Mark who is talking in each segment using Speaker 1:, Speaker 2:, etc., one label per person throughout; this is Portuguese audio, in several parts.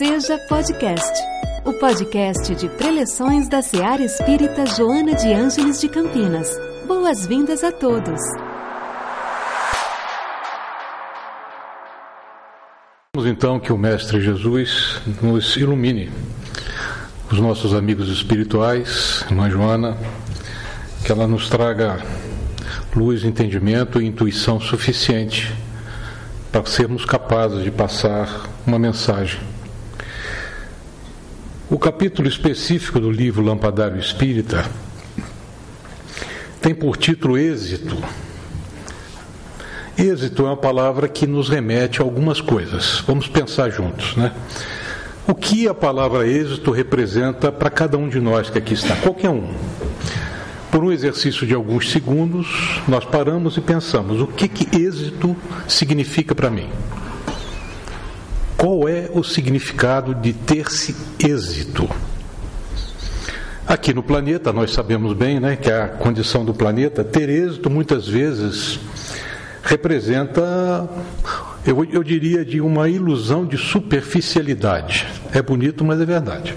Speaker 1: Seja Podcast, o podcast de preleções da Seara Espírita Joana de Ângeles de Campinas. Boas-vindas a todos.
Speaker 2: Vamos então que o Mestre Jesus nos ilumine, os nossos amigos espirituais, irmã Joana, que ela nos traga luz, entendimento e intuição suficiente para sermos capazes de passar uma mensagem. Capítulo específico do livro Lampadário Espírita tem por título Êxito. Êxito é uma palavra que nos remete a algumas coisas. Vamos pensar juntos, né? O que a palavra êxito representa para cada um de nós que aqui está? Qualquer um. Por um exercício de alguns segundos, nós paramos e pensamos: o que, que êxito significa para mim? Qual é o significado de ter-se êxito? Aqui no planeta, nós sabemos bem né, que a condição do planeta, ter êxito muitas vezes representa, eu, eu diria, de uma ilusão de superficialidade. É bonito, mas é verdade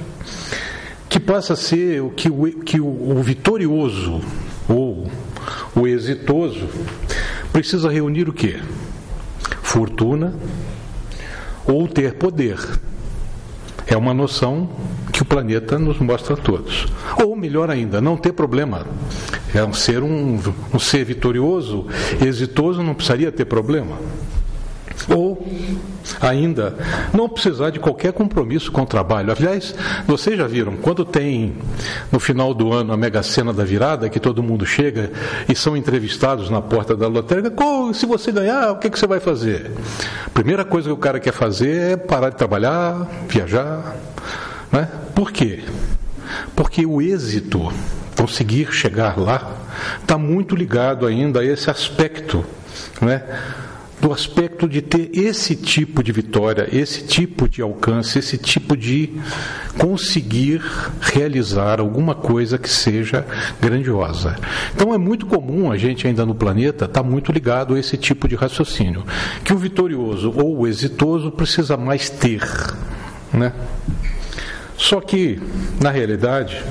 Speaker 2: que passa a ser o que o, que o, o vitorioso ou o exitoso precisa reunir o que? Fortuna ou ter poder. É uma noção que o planeta nos mostra a todos. Ou melhor ainda, não ter problema. É um ser um, um ser vitorioso, exitoso, não precisaria ter problema. Ou ainda não precisar de qualquer compromisso com o trabalho. Aliás, vocês já viram, quando tem no final do ano a mega cena da virada, que todo mundo chega e são entrevistados na porta da lotérica, se você ganhar, o que, que você vai fazer? Primeira coisa que o cara quer fazer é parar de trabalhar, viajar. Né? Por quê? Porque o êxito, conseguir chegar lá, está muito ligado ainda a esse aspecto. Né? Do aspecto de ter esse tipo de vitória, esse tipo de alcance, esse tipo de conseguir realizar alguma coisa que seja grandiosa. Então é muito comum a gente ainda no planeta estar tá muito ligado a esse tipo de raciocínio, que o vitorioso ou o exitoso precisa mais ter, né? Só que, na realidade,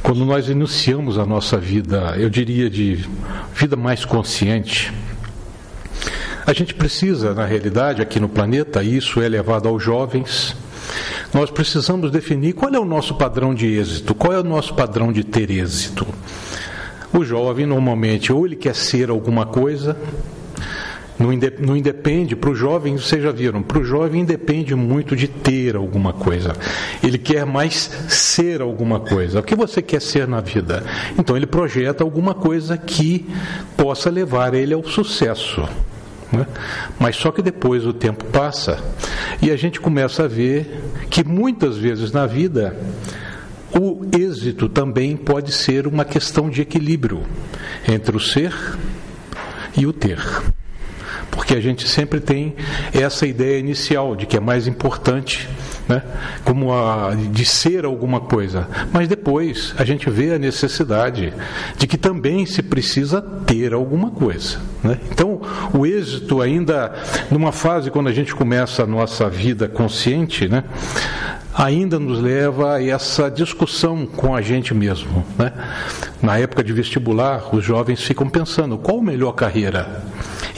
Speaker 2: quando nós iniciamos a nossa vida, eu diria de vida mais consciente, a gente precisa, na realidade, aqui no planeta, isso é levado aos jovens, nós precisamos definir qual é o nosso padrão de êxito, qual é o nosso padrão de ter êxito. O jovem, normalmente, ou ele quer ser alguma coisa, não, independe, para o jovem, vocês já viram, para o jovem independe muito de ter alguma coisa. Ele quer mais ser alguma coisa. O que você quer ser na vida? Então ele projeta alguma coisa que possa levar ele ao sucesso. Né? Mas só que depois o tempo passa e a gente começa a ver que muitas vezes na vida o êxito também pode ser uma questão de equilíbrio entre o ser e o ter. Porque a gente sempre tem essa ideia inicial de que é mais importante né? como a, de ser alguma coisa. Mas depois a gente vê a necessidade de que também se precisa ter alguma coisa. Né? Então, o êxito, ainda numa fase quando a gente começa a nossa vida consciente, né? ainda nos leva a essa discussão com a gente mesmo. Né? Na época de vestibular, os jovens ficam pensando qual a melhor carreira.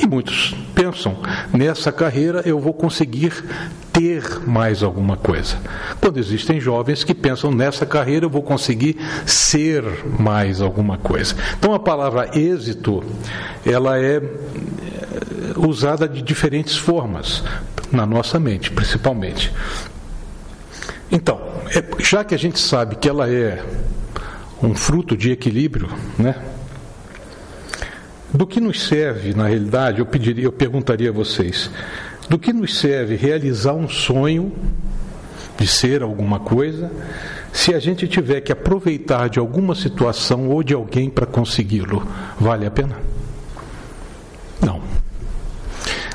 Speaker 2: E muitos pensam, nessa carreira eu vou conseguir ter mais alguma coisa. Quando existem jovens que pensam, nessa carreira eu vou conseguir ser mais alguma coisa. Então a palavra êxito, ela é usada de diferentes formas, na nossa mente, principalmente. Então, é, já que a gente sabe que ela é um fruto de equilíbrio, né? Do que nos serve, na realidade, eu pediria, eu perguntaria a vocês, do que nos serve realizar um sonho de ser alguma coisa, se a gente tiver que aproveitar de alguma situação ou de alguém para consegui-lo, vale a pena? Não.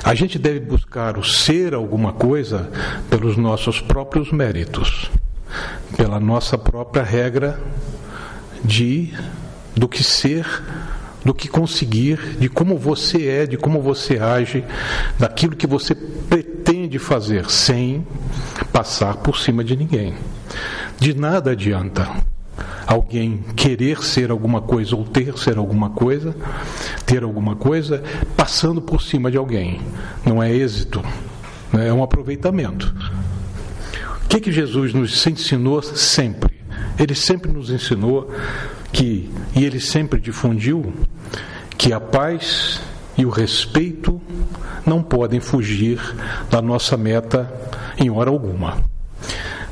Speaker 2: A gente deve buscar o ser alguma coisa pelos nossos próprios méritos, pela nossa própria regra de do que ser do que conseguir, de como você é, de como você age, daquilo que você pretende fazer, sem passar por cima de ninguém. De nada adianta alguém querer ser alguma coisa ou ter ser alguma coisa, ter alguma coisa, passando por cima de alguém. Não é êxito, né? é um aproveitamento. O que, que Jesus nos ensinou sempre? Ele sempre nos ensinou que, e ele sempre difundiu, que a paz e o respeito não podem fugir da nossa meta em hora alguma.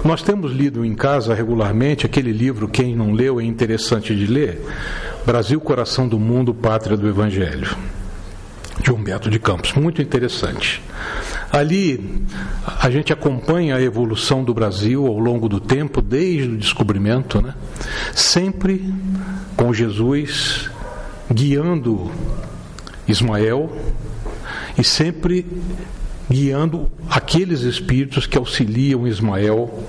Speaker 2: Nós temos lido em casa regularmente aquele livro, quem não leu é interessante de ler, Brasil, Coração do Mundo, Pátria do Evangelho, de Humberto de Campos, muito interessante. Ali a gente acompanha a evolução do Brasil ao longo do tempo, desde o descobrimento, né? sempre com Jesus guiando Ismael e sempre guiando aqueles espíritos que auxiliam Ismael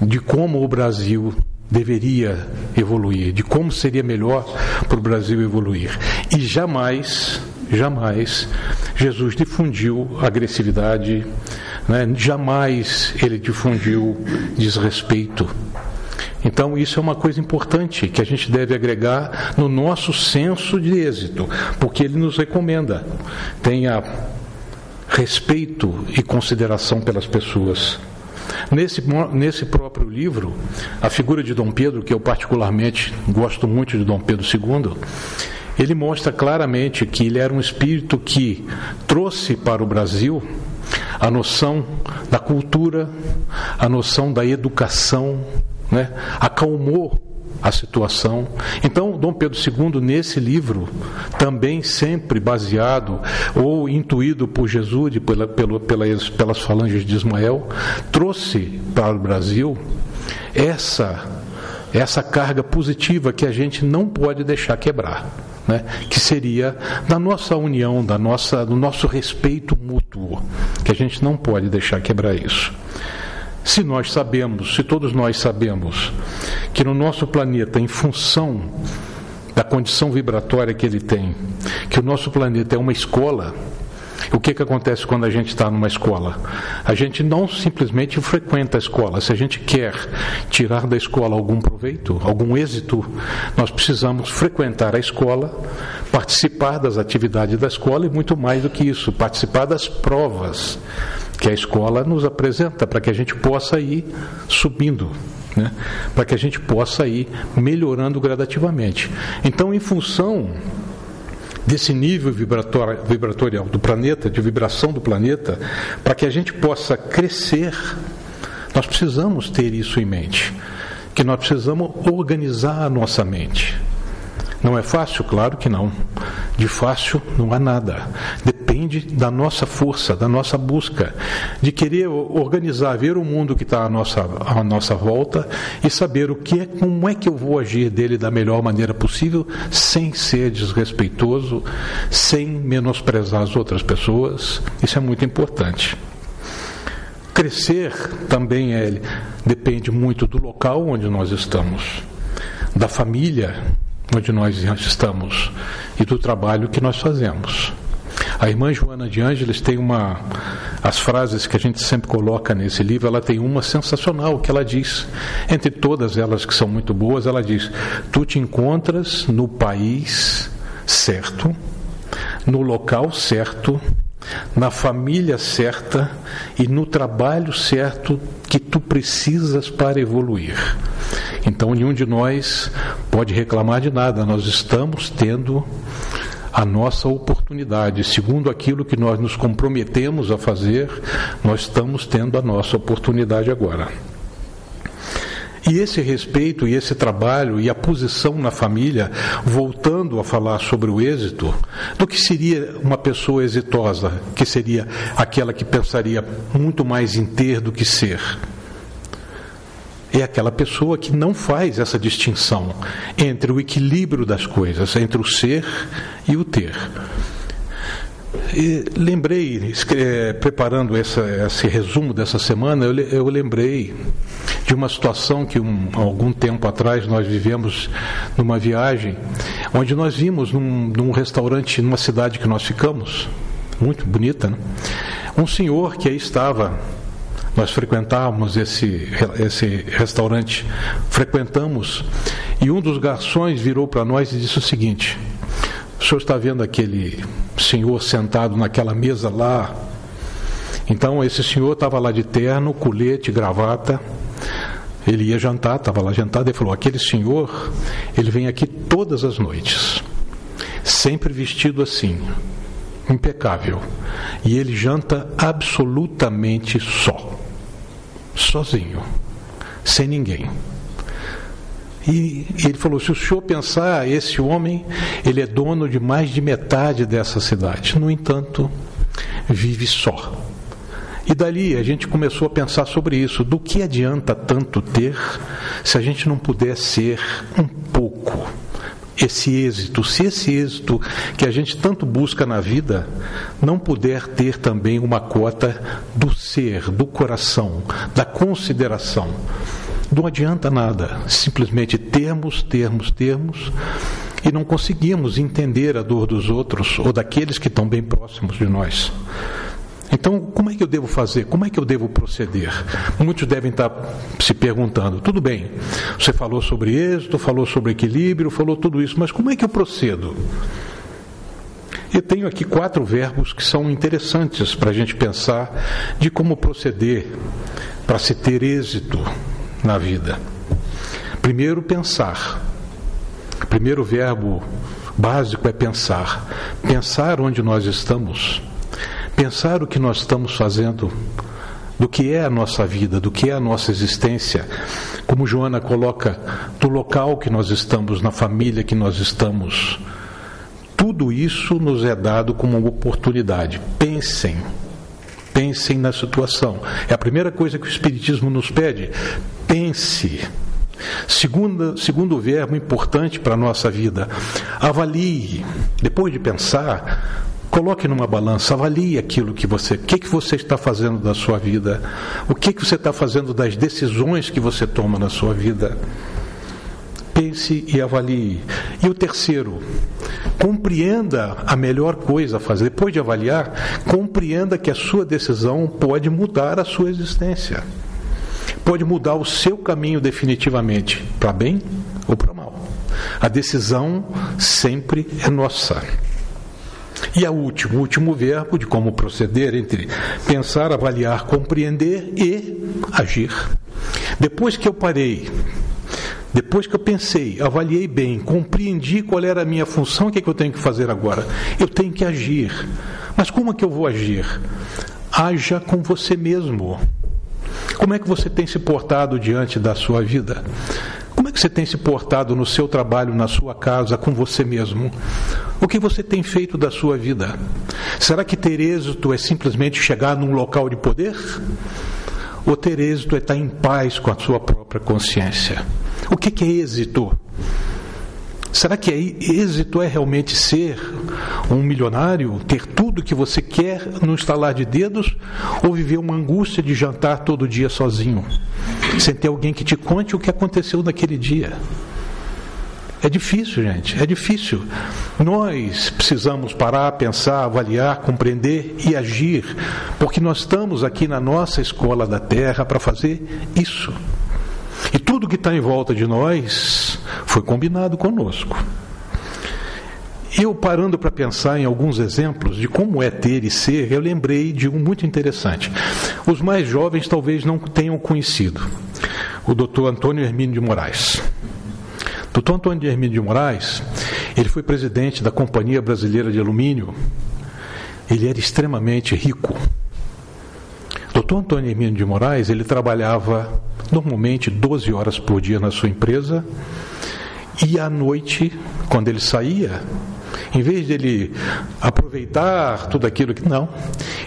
Speaker 2: de como o Brasil deveria evoluir, de como seria melhor para o Brasil evoluir. E jamais, jamais Jesus difundiu agressividade, né? jamais ele difundiu desrespeito. Então, isso é uma coisa importante que a gente deve agregar no nosso senso de êxito, porque ele nos recomenda. Tenha respeito e consideração pelas pessoas. Nesse, nesse próprio livro, a figura de Dom Pedro, que eu particularmente gosto muito de Dom Pedro II, ele mostra claramente que ele era um espírito que trouxe para o Brasil a noção da cultura, a noção da educação, né? acalmou a situação. Então, Dom Pedro II, nesse livro, também sempre baseado ou intuído por Jesus e pela, pela, pelas, pelas falanges de Ismael, trouxe para o Brasil essa, essa carga positiva que a gente não pode deixar quebrar. Né, que seria da nossa união, da nossa, do nosso respeito mútuo, que a gente não pode deixar quebrar isso. Se nós sabemos, se todos nós sabemos, que no nosso planeta, em função da condição vibratória que ele tem, que o nosso planeta é uma escola, o que, que acontece quando a gente está numa escola? A gente não simplesmente frequenta a escola. Se a gente quer tirar da escola algum proveito, algum êxito, nós precisamos frequentar a escola, participar das atividades da escola e muito mais do que isso, participar das provas que a escola nos apresenta para que a gente possa ir subindo. Né? Para que a gente possa ir melhorando gradativamente. Então, em função desse nível vibratorial do planeta, de vibração do planeta, para que a gente possa crescer, nós precisamos ter isso em mente. Que nós precisamos organizar a nossa mente. Não é fácil? Claro que não. De fácil não há nada. Depende da nossa força, da nossa busca, de querer organizar, ver o mundo que está à nossa, à nossa volta e saber o que é, como é que eu vou agir dele da melhor maneira possível, sem ser desrespeitoso, sem menosprezar as outras pessoas. Isso é muito importante. Crescer também é, depende muito do local onde nós estamos, da família onde nós estamos e do trabalho que nós fazemos. A irmã Joana de Ângeles tem uma. As frases que a gente sempre coloca nesse livro, ela tem uma sensacional que ela diz. Entre todas elas que são muito boas, ela diz: Tu te encontras no país certo, no local certo, na família certa e no trabalho certo que tu precisas para evoluir. Então, nenhum de nós pode reclamar de nada, nós estamos tendo a nossa oportunidade. Segundo aquilo que nós nos comprometemos a fazer, nós estamos tendo a nossa oportunidade agora. E esse respeito e esse trabalho e a posição na família, voltando a falar sobre o êxito, do que seria uma pessoa exitosa, que seria aquela que pensaria muito mais em ter do que ser. É aquela pessoa que não faz essa distinção entre o equilíbrio das coisas, entre o ser e o ter. E lembrei, preparando essa, esse resumo dessa semana, eu, eu lembrei de uma situação que um, algum tempo atrás nós vivemos numa viagem, onde nós vimos num, num restaurante numa cidade que nós ficamos, muito bonita, né? um senhor que aí estava nós frequentávamos esse, esse restaurante, frequentamos, e um dos garçons virou para nós e disse o seguinte: O senhor está vendo aquele senhor sentado naquela mesa lá? Então, esse senhor estava lá de terno, colete, gravata. Ele ia jantar, estava lá jantado, e falou: Aquele senhor, ele vem aqui todas as noites, sempre vestido assim, impecável. E ele janta absolutamente só, sozinho, sem ninguém. E ele falou: se o senhor pensar, esse homem, ele é dono de mais de metade dessa cidade. No entanto, vive só. E dali a gente começou a pensar sobre isso. Do que adianta tanto ter se a gente não puder ser um pouco esse êxito, se esse êxito que a gente tanto busca na vida não puder ter também uma cota do ser, do coração, da consideração. Não adianta nada, simplesmente termos, termos, termos, e não conseguimos entender a dor dos outros ou daqueles que estão bem próximos de nós. Então, como é que eu devo fazer? Como é que eu devo proceder? Muitos devem estar se perguntando: tudo bem, você falou sobre êxito, falou sobre equilíbrio, falou tudo isso, mas como é que eu procedo? Eu tenho aqui quatro verbos que são interessantes para a gente pensar de como proceder para se ter êxito na vida. Primeiro, pensar. Primeiro verbo básico é pensar. Pensar onde nós estamos pensar o que nós estamos fazendo, do que é a nossa vida, do que é a nossa existência, como Joana coloca, do local que nós estamos, na família que nós estamos. Tudo isso nos é dado como uma oportunidade. Pensem, pensem na situação. É a primeira coisa que o Espiritismo nos pede. Pense. Segundo, segundo verbo importante para a nossa vida, avalie. Depois de pensar, Coloque numa balança, avalie aquilo que você, o que, que você está fazendo da sua vida, o que, que você está fazendo das decisões que você toma na sua vida. Pense e avalie. E o terceiro, compreenda a melhor coisa a fazer. Depois de avaliar, compreenda que a sua decisão pode mudar a sua existência. Pode mudar o seu caminho definitivamente, para bem ou para mal. A decisão sempre é nossa. E a último, o último verbo de como proceder entre pensar, avaliar, compreender e agir. Depois que eu parei, depois que eu pensei, avaliei bem, compreendi qual era a minha função, o que, é que eu tenho que fazer agora? Eu tenho que agir. Mas como é que eu vou agir? Haja com você mesmo. Como é que você tem se portado diante da sua vida? Como é que você tem se portado no seu trabalho, na sua casa, com você mesmo? O que você tem feito da sua vida? Será que ter êxito é simplesmente chegar num local de poder? Ou ter êxito é estar em paz com a sua própria consciência? O que é êxito? Será que é êxito é realmente ser um milionário, ter tudo que você quer no estalar de dedos, ou viver uma angústia de jantar todo dia sozinho, sem ter alguém que te conte o que aconteceu naquele dia? É difícil, gente, é difícil. Nós precisamos parar, pensar, avaliar, compreender e agir, porque nós estamos aqui na nossa escola da terra para fazer isso. E tudo que está em volta de nós foi combinado conosco. Eu parando para pensar em alguns exemplos de como é ter e ser, eu lembrei de um muito interessante. Os mais jovens talvez não tenham conhecido. O doutor Antônio Hermínio de Moraes. Doutor Antônio Hermínio de Moraes, ele foi presidente da Companhia Brasileira de Alumínio. Ele era extremamente rico. Doutor Antônio Hermínio de Moraes, ele trabalhava normalmente 12 horas por dia na sua empresa e à noite, quando ele saía, em vez de ele aproveitar tudo aquilo que. Não,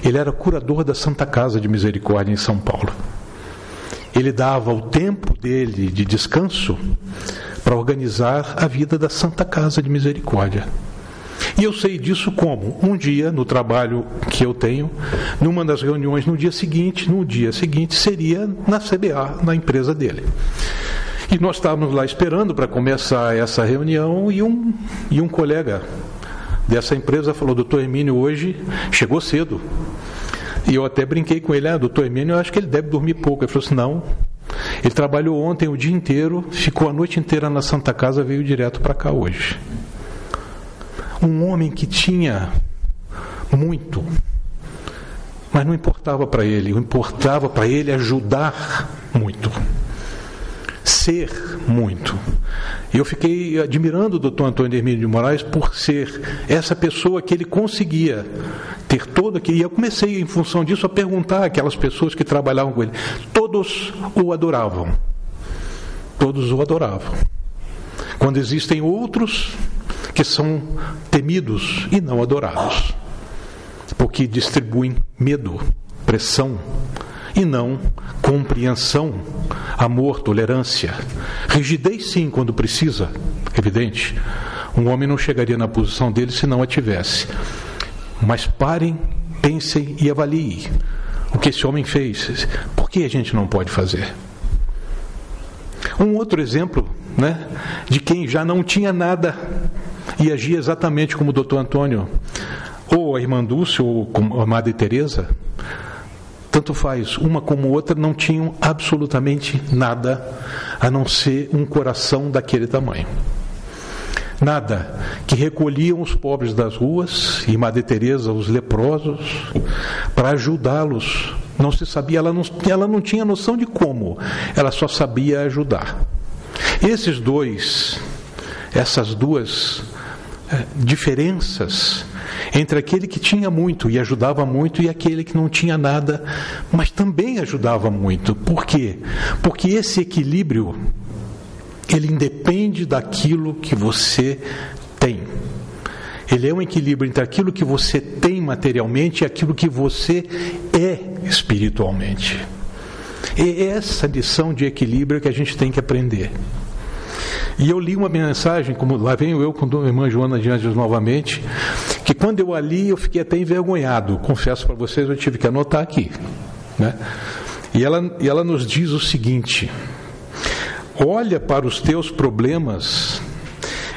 Speaker 2: ele era curador da Santa Casa de Misericórdia em São Paulo. Ele dava o tempo dele de descanso para organizar a vida da Santa Casa de Misericórdia. E eu sei disso como? Um dia, no trabalho que eu tenho, numa das reuniões no dia seguinte, no dia seguinte seria na CBA, na empresa dele. E nós estávamos lá esperando para começar essa reunião e um, e um colega dessa empresa falou: Doutor Hermínio, hoje chegou cedo. E eu até brinquei com ele, ah, doutor Emílio, eu acho que ele deve dormir pouco. Ele falou assim, não. Ele trabalhou ontem o dia inteiro, ficou a noite inteira na Santa Casa, veio direto para cá hoje. Um homem que tinha muito, mas não importava para ele, importava para ele ajudar muito ser muito. Eu fiquei admirando o doutor Antônio Hermínio de Moraes por ser essa pessoa que ele conseguia ter todo aquilo. E eu comecei, em função disso, a perguntar aquelas pessoas que trabalhavam com ele. Todos o adoravam. Todos o adoravam. Quando existem outros que são temidos e não adorados, porque distribuem medo, pressão, e não compreensão, amor, tolerância. Rigidez, sim, quando precisa, evidente. Um homem não chegaria na posição dele se não a tivesse. Mas parem, pensem e avaliem o que esse homem fez. Por que a gente não pode fazer? Um outro exemplo né, de quem já não tinha nada e agia exatamente como o doutor Antônio, ou a irmã Dulce, ou como a Madre Teresa, tanto faz, uma como outra não tinham absolutamente nada a não ser um coração daquele tamanho. Nada, que recolhiam os pobres das ruas e Madre Teresa os leprosos para ajudá-los. Não se sabia, ela não, ela não tinha noção de como, ela só sabia ajudar. Esses dois, essas duas é, diferenças entre aquele que tinha muito e ajudava muito e aquele que não tinha nada, mas também ajudava muito. Por quê? Porque esse equilíbrio ele independe daquilo que você tem. Ele é um equilíbrio entre aquilo que você tem materialmente e aquilo que você é espiritualmente. É essa lição de equilíbrio que a gente tem que aprender. E eu li uma mensagem, como lá venho eu com a irmã Joana de Anjos novamente, que quando eu a li eu fiquei até envergonhado. Confesso para vocês, eu tive que anotar aqui. Né? E, ela, e ela nos diz o seguinte: olha para os teus problemas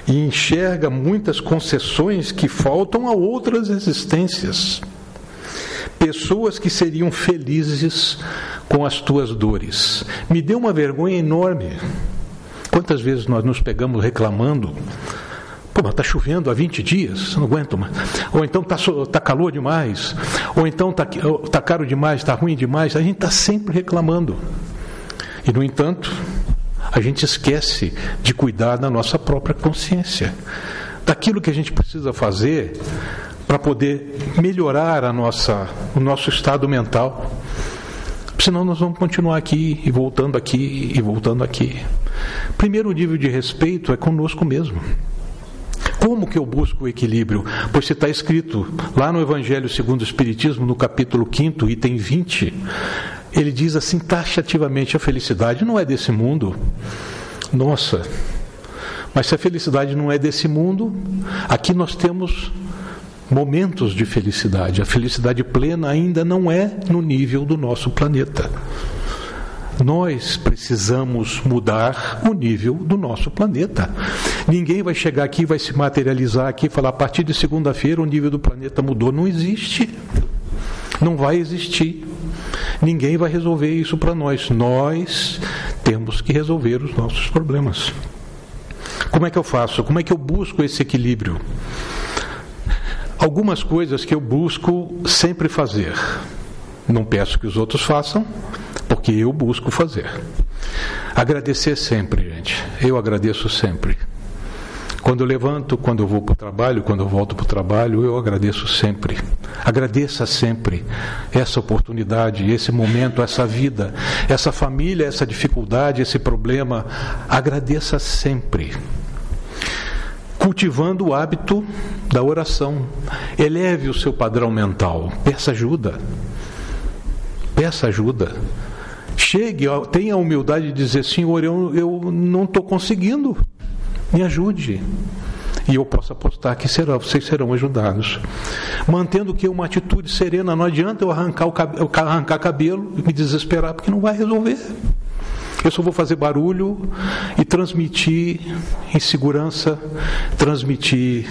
Speaker 2: e enxerga muitas concessões que faltam a outras existências. Pessoas que seriam felizes com as tuas dores. Me deu uma vergonha enorme Quantas vezes nós nos pegamos reclamando? Pô, mas está chovendo há 20 dias, não aguento mais. Ou então está tá calor demais. Ou então está tá caro demais, está ruim demais. A gente está sempre reclamando. E, no entanto, a gente esquece de cuidar da nossa própria consciência. Daquilo que a gente precisa fazer para poder melhorar a nossa, o nosso estado mental. Senão nós vamos continuar aqui e voltando aqui e voltando aqui. Primeiro nível de respeito é conosco mesmo. Como que eu busco o equilíbrio? Pois se está escrito lá no Evangelho segundo o Espiritismo, no capítulo 5, item 20, ele diz assim taxativamente: a felicidade não é desse mundo. Nossa, mas se a felicidade não é desse mundo, aqui nós temos momentos de felicidade. A felicidade plena ainda não é no nível do nosso planeta. Nós precisamos mudar o nível do nosso planeta. Ninguém vai chegar aqui, vai se materializar aqui e falar a partir de segunda-feira o nível do planeta mudou. Não existe. Não vai existir. Ninguém vai resolver isso para nós. Nós temos que resolver os nossos problemas. Como é que eu faço? Como é que eu busco esse equilíbrio? Algumas coisas que eu busco sempre fazer. Não peço que os outros façam, porque eu busco fazer. Agradecer sempre, gente. Eu agradeço sempre. Quando eu levanto, quando eu vou para o trabalho, quando eu volto para o trabalho, eu agradeço sempre. Agradeça sempre essa oportunidade, esse momento, essa vida, essa família, essa dificuldade, esse problema. Agradeça sempre cultivando o hábito da oração. Eleve o seu padrão mental. Peça ajuda. Peça ajuda. Chegue, tenha a humildade de dizer: Senhor, eu, eu não estou conseguindo. Me ajude. E eu posso apostar que serão, vocês serão ajudados. Mantendo que uma atitude serena, não adianta eu arrancar, o, arrancar cabelo e me desesperar, porque não vai resolver. Eu só vou fazer barulho e transmitir insegurança, transmitir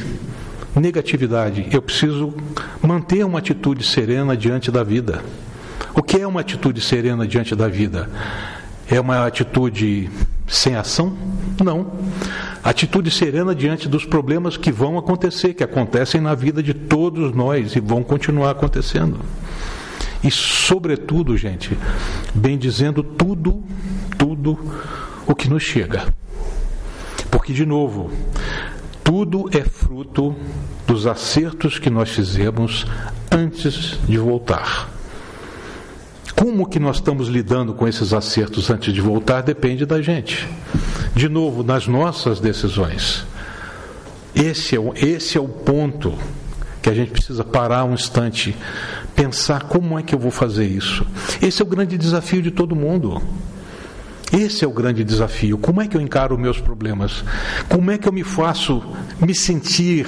Speaker 2: negatividade. Eu preciso manter uma atitude serena diante da vida. O que é uma atitude serena diante da vida? É uma atitude sem ação? Não. Atitude serena diante dos problemas que vão acontecer, que acontecem na vida de todos nós e vão continuar acontecendo. E, sobretudo, gente, bem dizendo tudo, tudo o que nos chega. Porque, de novo, tudo é fruto dos acertos que nós fizemos antes de voltar. Como que nós estamos lidando com esses acertos antes de voltar depende da gente. De novo, nas nossas decisões. Esse é, o, esse é o ponto que a gente precisa parar um instante, pensar como é que eu vou fazer isso. Esse é o grande desafio de todo mundo. Esse é o grande desafio. Como é que eu encaro meus problemas? Como é que eu me faço me sentir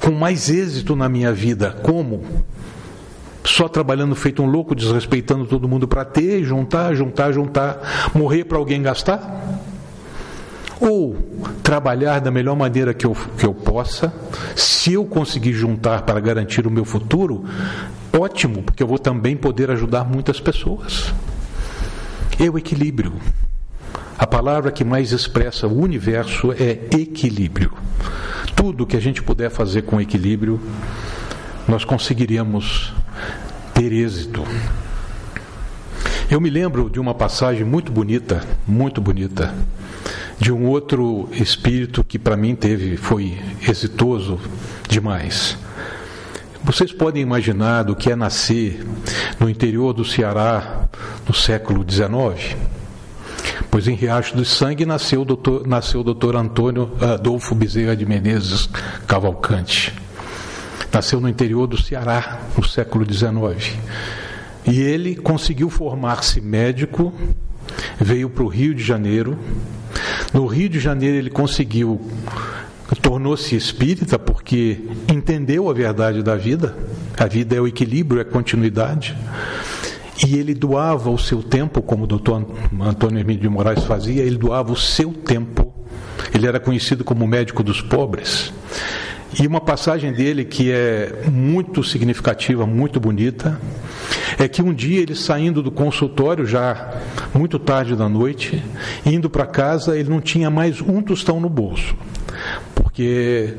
Speaker 2: com mais êxito na minha vida? Como? Só trabalhando feito um louco, desrespeitando todo mundo para ter, juntar, juntar, juntar, morrer para alguém gastar? Ou trabalhar da melhor maneira que eu, que eu possa, se eu conseguir juntar para garantir o meu futuro, ótimo, porque eu vou também poder ajudar muitas pessoas. É o equilíbrio. A palavra que mais expressa o universo é equilíbrio. Tudo que a gente puder fazer com equilíbrio, nós conseguiríamos ter êxito. Eu me lembro de uma passagem muito bonita, muito bonita, de um outro espírito que para mim teve foi exitoso demais. Vocês podem imaginar do que é nascer no interior do Ceará no século XIX? Pois em Riacho do Sangue nasceu o doutor, nasceu o doutor Antônio Adolfo Bezerra de Menezes Cavalcante. Nasceu no interior do Ceará no século XIX. E ele conseguiu formar-se médico, veio para o Rio de Janeiro. No Rio de Janeiro ele conseguiu tornou-se espírita porque entendeu a verdade da vida. A vida é o equilíbrio, é a continuidade. E ele doava o seu tempo, como o doutor Antônio Hermídio de Moraes fazia, ele doava o seu tempo. Ele era conhecido como médico dos pobres. E uma passagem dele que é muito significativa, muito bonita, é que um dia ele saindo do consultório, já muito tarde da noite, indo para casa, ele não tinha mais um tostão no bolso porque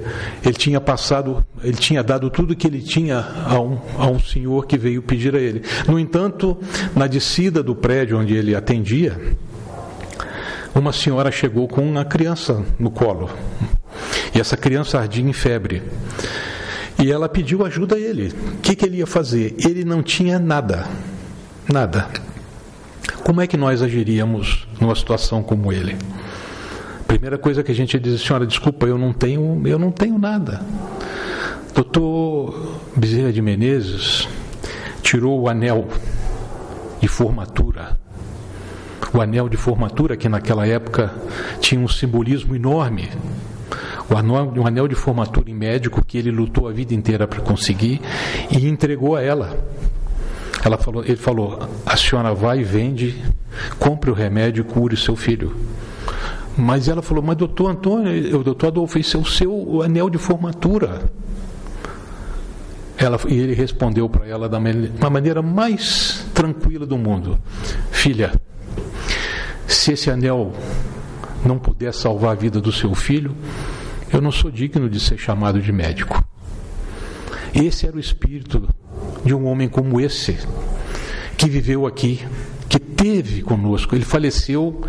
Speaker 2: ele tinha passado, ele tinha dado tudo que ele tinha a um, a um senhor que veio pedir a ele. No entanto, na descida do prédio onde ele atendia, uma senhora chegou com uma criança no colo. E essa criança ardia em febre. E ela pediu ajuda a ele. O que, que ele ia fazer? Ele não tinha nada. Nada. Como é que nós agiríamos numa situação como ele? Primeira coisa que a gente diz, senhora, desculpa, eu não tenho, eu não tenho nada. Doutor Bezerra de Menezes tirou o anel de formatura. O anel de formatura, que naquela época tinha um simbolismo enorme. O um anel de formatura em médico que ele lutou a vida inteira para conseguir e entregou a ela. Ela falou, ele falou: a senhora vai e vende, compre o remédio e cure seu filho. Mas ela falou, mas doutor Antônio, o doutor Adolfo, isso é o seu anel de formatura. Ela, e ele respondeu para ela da maneira mais tranquila do mundo: Filha, se esse anel não puder salvar a vida do seu filho, eu não sou digno de ser chamado de médico. Esse era o espírito de um homem como esse, que viveu aqui, que teve conosco. Ele faleceu,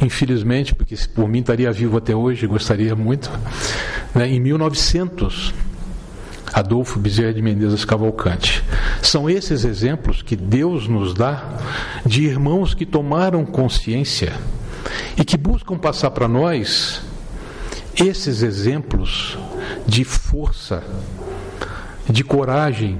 Speaker 2: infelizmente, porque por mim estaria vivo até hoje, gostaria muito, né, em 1900. Adolfo Bezerra de Menezes Cavalcante. São esses exemplos que Deus nos dá de irmãos que tomaram consciência e que buscam passar para nós esses exemplos de força, de coragem,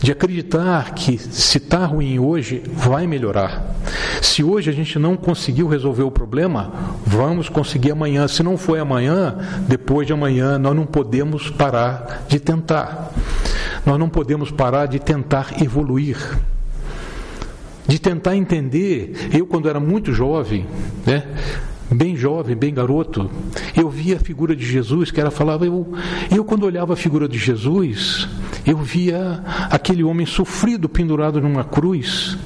Speaker 2: de acreditar que se está ruim hoje, vai melhorar. Se hoje a gente não conseguiu resolver o problema, vamos conseguir amanhã. Se não foi amanhã, depois de amanhã, nós não podemos parar de tentar. Nós não podemos parar de tentar evoluir. De tentar entender. Eu, quando era muito jovem, né? Bem jovem, bem garoto, eu via a figura de Jesus, que ela falava, eu, eu quando olhava a figura de Jesus, eu via aquele homem sofrido pendurado numa cruz.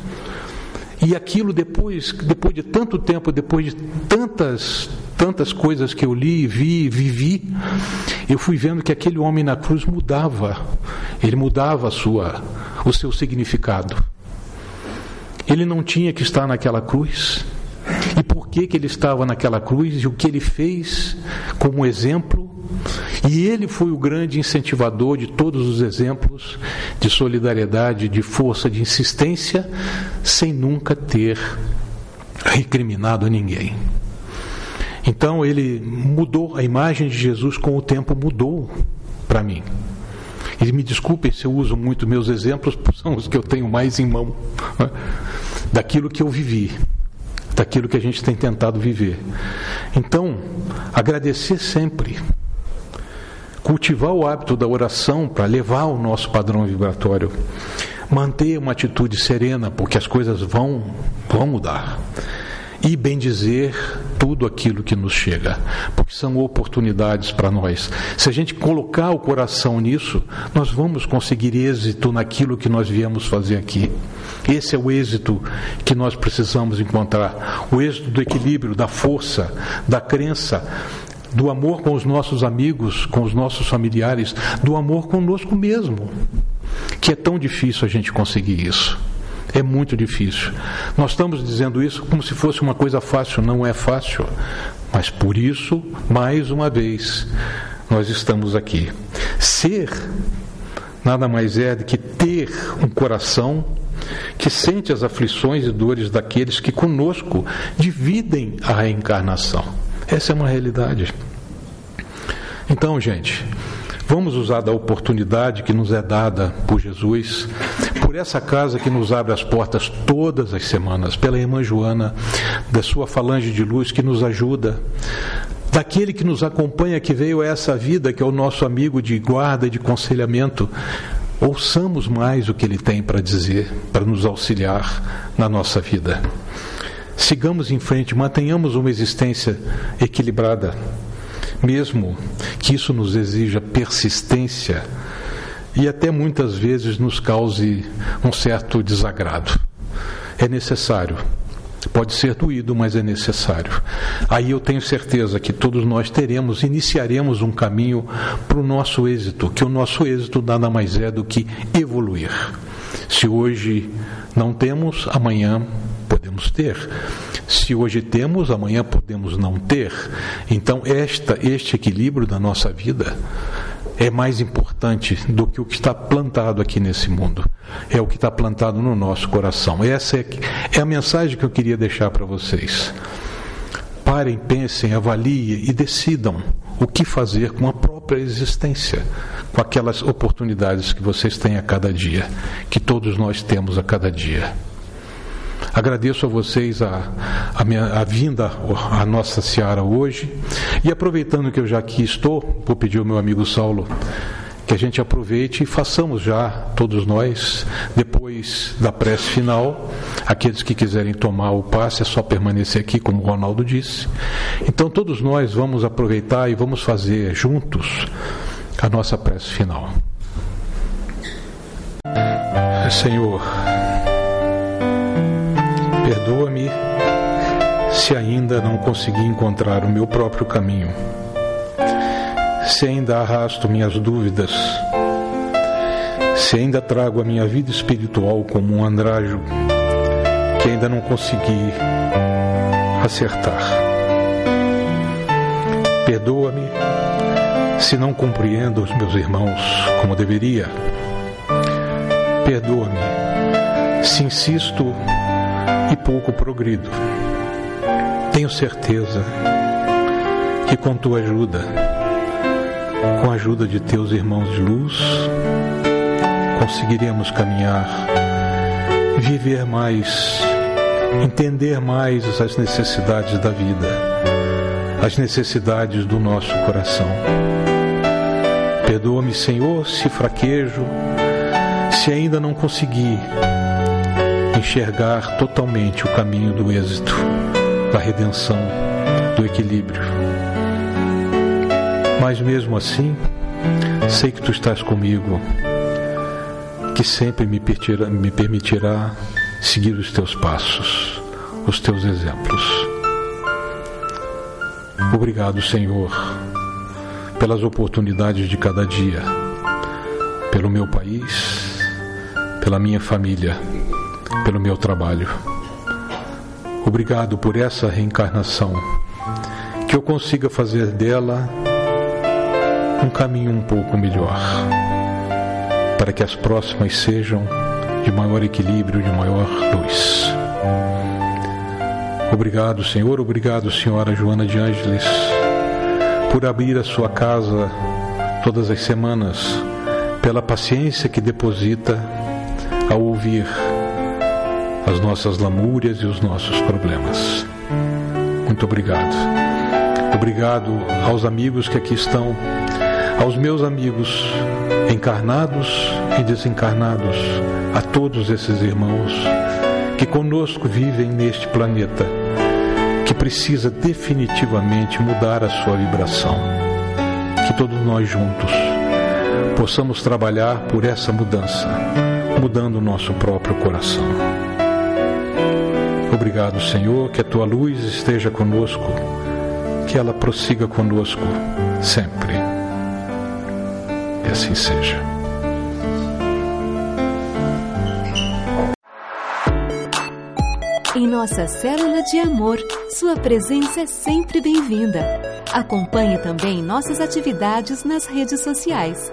Speaker 2: E aquilo depois, depois de tanto tempo, depois de tantas tantas coisas que eu li, vi, vivi, eu fui vendo que aquele homem na cruz mudava. Ele mudava sua o seu significado. Ele não tinha que estar naquela cruz. E por que, ele estava naquela cruz e o que ele fez como exemplo. E ele foi o grande incentivador de todos os exemplos de solidariedade, de força, de insistência, sem nunca ter recriminado ninguém. Então ele mudou, a imagem de Jesus com o tempo mudou para mim. E me desculpem se eu uso muito meus exemplos, são os que eu tenho mais em mão, né? daquilo que eu vivi, daquilo que a gente tem tentado viver. Então, agradecer sempre, cultivar o hábito da oração para levar o nosso padrão vibratório, manter uma atitude serena, porque as coisas vão, vão mudar e bem dizer tudo aquilo que nos chega, porque são oportunidades para nós. Se a gente colocar o coração nisso, nós vamos conseguir êxito naquilo que nós viemos fazer aqui. Esse é o êxito que nós precisamos encontrar, o êxito do equilíbrio, da força, da crença, do amor com os nossos amigos, com os nossos familiares, do amor conosco mesmo, que é tão difícil a gente conseguir isso. É muito difícil. Nós estamos dizendo isso como se fosse uma coisa fácil, não é fácil. Mas por isso, mais uma vez, nós estamos aqui. Ser nada mais é do que ter um coração que sente as aflições e dores daqueles que conosco dividem a reencarnação. Essa é uma realidade. Então, gente, Vamos usar da oportunidade que nos é dada por Jesus, por essa casa que nos abre as portas todas as semanas, pela irmã Joana, da sua falange de luz que nos ajuda, daquele que nos acompanha, que veio a essa vida, que é o nosso amigo de guarda e de conselhamento. Ouçamos mais o que ele tem para dizer, para nos auxiliar na nossa vida. Sigamos em frente, mantenhamos uma existência equilibrada mesmo que isso nos exija persistência e até muitas vezes nos cause um certo desagrado. É necessário. Pode ser doído, mas é necessário. Aí eu tenho certeza que todos nós teremos, iniciaremos um caminho para o nosso êxito, que o nosso êxito nada mais é do que evoluir. Se hoje não temos, amanhã podemos ter. Se hoje temos, amanhã podemos não ter. Então, esta, este equilíbrio da nossa vida é mais importante do que o que está plantado aqui nesse mundo. É o que está plantado no nosso coração. Essa é, é a mensagem que eu queria deixar para vocês. Parem, pensem, avaliem e decidam o que fazer com a própria existência, com aquelas oportunidades que vocês têm a cada dia, que todos nós temos a cada dia. Agradeço a vocês a, a, minha, a vinda à nossa Seara hoje. E aproveitando que eu já aqui estou, vou pedir ao meu amigo Saulo que a gente aproveite e façamos já, todos nós, depois da prece final, aqueles que quiserem tomar o passe, é só permanecer aqui, como o Ronaldo disse. Então, todos nós vamos aproveitar e vamos fazer juntos a nossa prece final. Senhor, Perdoa-me se ainda não consegui encontrar o meu próprio caminho, se ainda arrasto minhas dúvidas, se ainda trago a minha vida espiritual como um andrajo que ainda não consegui acertar. Perdoa-me se não compreendo os meus irmãos como deveria. Perdoa-me se insisto e pouco progrido. Tenho certeza que com tua ajuda, com a ajuda de teus irmãos de luz, conseguiremos caminhar, viver mais, entender mais as necessidades da vida, as necessidades do nosso coração. Perdoa-me, Senhor, se fraquejo, se ainda não consegui enxergar totalmente o caminho do êxito, da redenção, do equilíbrio. Mas mesmo assim, sei que tu estás comigo, que sempre me permitirá, me permitirá seguir os teus passos, os teus exemplos. Obrigado, Senhor, pelas oportunidades de cada dia, pelo meu país, pela minha família, pelo meu trabalho. Obrigado por essa reencarnação, que eu consiga fazer dela um caminho um pouco melhor, para que as próximas sejam de maior equilíbrio, de maior luz. Obrigado, Senhor, obrigado, Senhora Joana de Ângeles, por abrir a sua casa todas as semanas, pela paciência que deposita ao ouvir as nossas lamúrias e os nossos problemas. Muito obrigado. Obrigado aos amigos que aqui estão, aos meus amigos encarnados e desencarnados, a todos esses irmãos que conosco vivem neste planeta, que precisa definitivamente mudar a sua vibração. Que todos nós juntos possamos trabalhar por essa mudança, mudando o nosso próprio coração. Obrigado, Senhor, que a tua luz esteja conosco, que ela prossiga conosco sempre. E assim seja.
Speaker 1: Em nossa célula de amor, sua presença é sempre bem-vinda. Acompanhe também nossas atividades nas redes sociais.